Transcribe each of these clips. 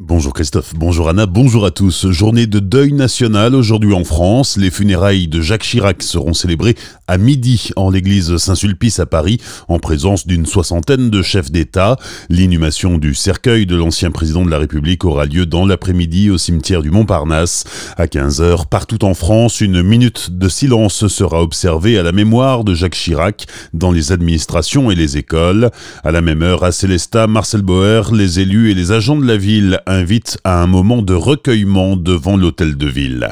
Bonjour Christophe, bonjour Anna, bonjour à tous. Journée de deuil national aujourd'hui en France. Les funérailles de Jacques Chirac seront célébrées à midi en l'église Saint-Sulpice à Paris en présence d'une soixantaine de chefs d'État. L'inhumation du cercueil de l'ancien président de la République aura lieu dans l'après-midi au cimetière du Montparnasse. À 15h, partout en France, une minute de silence sera observée à la mémoire de Jacques Chirac dans les administrations et les écoles. À la même heure, à Célestat, Marcel Boer, les élus et les agents de la ville invite à un moment de recueillement devant l'hôtel de ville.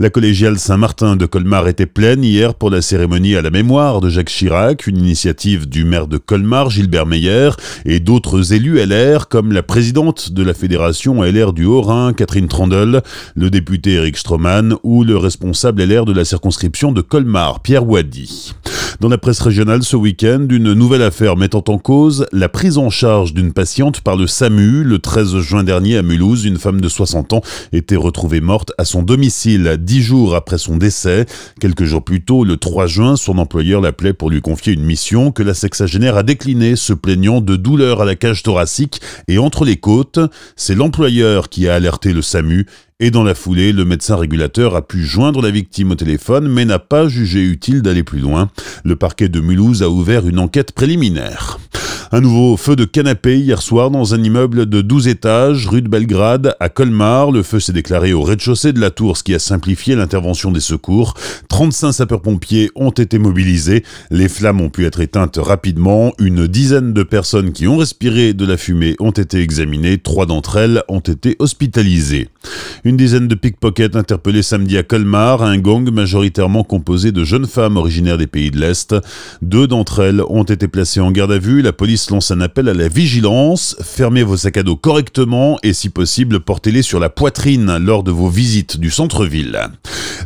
La collégiale Saint-Martin de Colmar était pleine hier pour la cérémonie à la mémoire de Jacques Chirac, une initiative du maire de Colmar, Gilbert Meyer, et d'autres élus LR comme la présidente de la fédération LR du Haut-Rhin, Catherine Trandel, le député Eric Stroman ou le responsable LR de la circonscription de Colmar, Pierre Wadi. Dans la presse régionale ce week-end, une nouvelle affaire mettant en cause la prise en charge d'une patiente par le SAMU. Le 13 juin dernier à Mulhouse, une femme de 60 ans était retrouvée morte à son domicile dix jours après son décès. Quelques jours plus tôt, le 3 juin, son employeur l'appelait pour lui confier une mission que la sexagénaire a déclinée, se plaignant de douleurs à la cage thoracique et entre les côtes. C'est l'employeur qui a alerté le SAMU et dans la foulée, le médecin régulateur a pu joindre la victime au téléphone mais n'a pas jugé utile d'aller plus loin. Le parquet de Mulhouse a ouvert une enquête préliminaire. Un nouveau feu de canapé hier soir dans un immeuble de 12 étages, rue de Belgrade, à Colmar. Le feu s'est déclaré au rez-de-chaussée de la tour, ce qui a simplifié l'intervention des secours. 35 sapeurs-pompiers ont été mobilisés. Les flammes ont pu être éteintes rapidement. Une dizaine de personnes qui ont respiré de la fumée ont été examinées. Trois d'entre elles ont été hospitalisées. Une dizaine de pickpockets interpellés samedi à Colmar, un gang majoritairement composé de jeunes femmes originaires des pays de l'Est. Deux d'entre elles ont été placées en garde à vue. La police lance un appel à la vigilance. Fermez vos sacs à dos correctement et si possible, portez-les sur la poitrine lors de vos visites du centre-ville.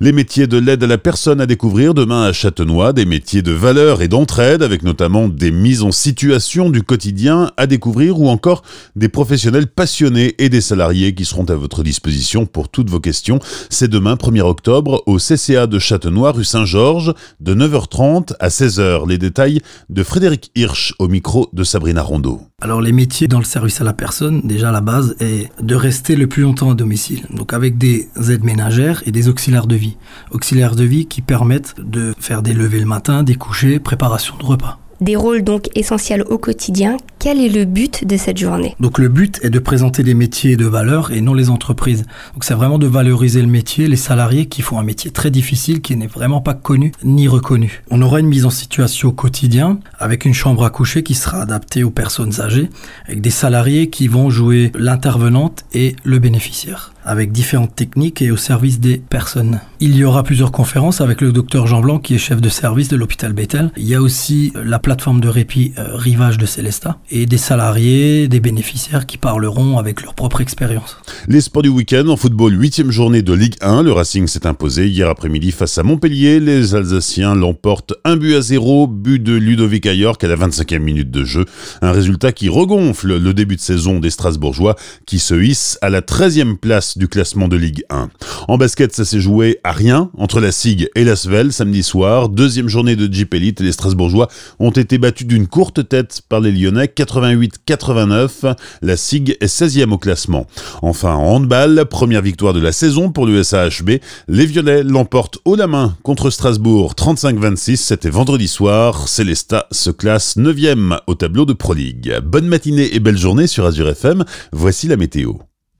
Les métiers de l'aide à la personne à découvrir demain à Châtenois, des métiers de valeur et d'entraide avec notamment des mises en situation du quotidien à découvrir ou encore des professionnels passionnés et des salariés qui seront à votre disposition pour toutes vos questions. C'est demain 1er octobre au CCA de Châtenois rue Saint-Georges de 9h30 à 16h. Les détails de Frédéric Hirsch au micro de Sabrina Rondeau. Alors les métiers dans le service à la personne, déjà la base est de rester le plus longtemps à domicile. Donc avec des aides ménagères et des auxiliaires de vie. Auxiliaires de vie qui permettent de faire des levées le matin, des couchers, préparation de repas. Des rôles donc essentiels au quotidien. Quel est le but de cette journée? Donc le but est de présenter des métiers de valeur et non les entreprises. Donc c'est vraiment de valoriser le métier, les salariés qui font un métier très difficile qui n'est vraiment pas connu ni reconnu. On aura une mise en situation au quotidien avec une chambre à coucher qui sera adaptée aux personnes âgées, avec des salariés qui vont jouer l'intervenante et le bénéficiaire avec différentes techniques et au service des personnes. Il y aura plusieurs conférences avec le docteur Jean Blanc qui est chef de service de l'hôpital Bethel. Il y a aussi la plateforme de répit euh, Rivage de Célesta et des salariés, des bénéficiaires qui parleront avec leur propre expérience. Les sports du week-end en football, huitième journée de Ligue 1. Le Racing s'est imposé hier après-midi face à Montpellier. Les Alsaciens l'emportent un but à zéro, but de Ludovic Ayork à la 25e minute de jeu. Un résultat qui regonfle le début de saison des Strasbourgeois qui se hissent à la 13e place du classement de Ligue 1. En basket, ça s'est joué à rien entre la SIG et la Svel samedi soir. Deuxième journée de Jeep Elite les Strasbourgeois ont été battus d'une courte tête par les Lyonnais 88-89. La SIG est 16e au classement. Enfin, en handball, première victoire de la saison pour l'USAHB. Les Violets l'emportent haut la main contre Strasbourg 35-26. C'était vendredi soir. Célesta se classe 9e au tableau de Pro League. Bonne matinée et belle journée sur Azure FM. Voici la météo.